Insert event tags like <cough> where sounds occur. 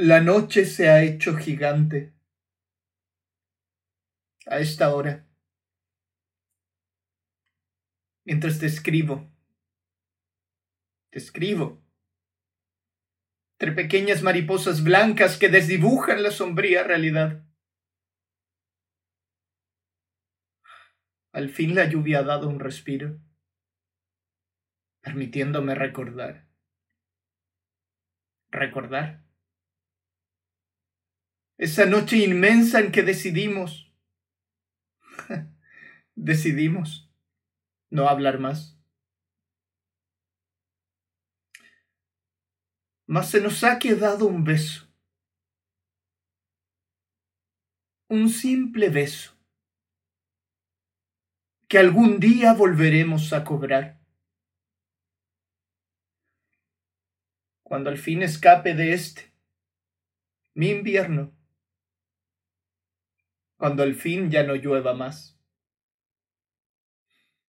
La noche se ha hecho gigante. A esta hora, mientras te escribo, te escribo, entre pequeñas mariposas blancas que desdibujan la sombría realidad. Al fin la lluvia ha dado un respiro, permitiéndome recordar. Recordar. Esa noche inmensa en que decidimos, <laughs> decidimos no hablar más. Mas se nos ha quedado un beso. Un simple beso que algún día volveremos a cobrar. Cuando al fin escape de este, mi invierno, cuando al fin ya no llueva más.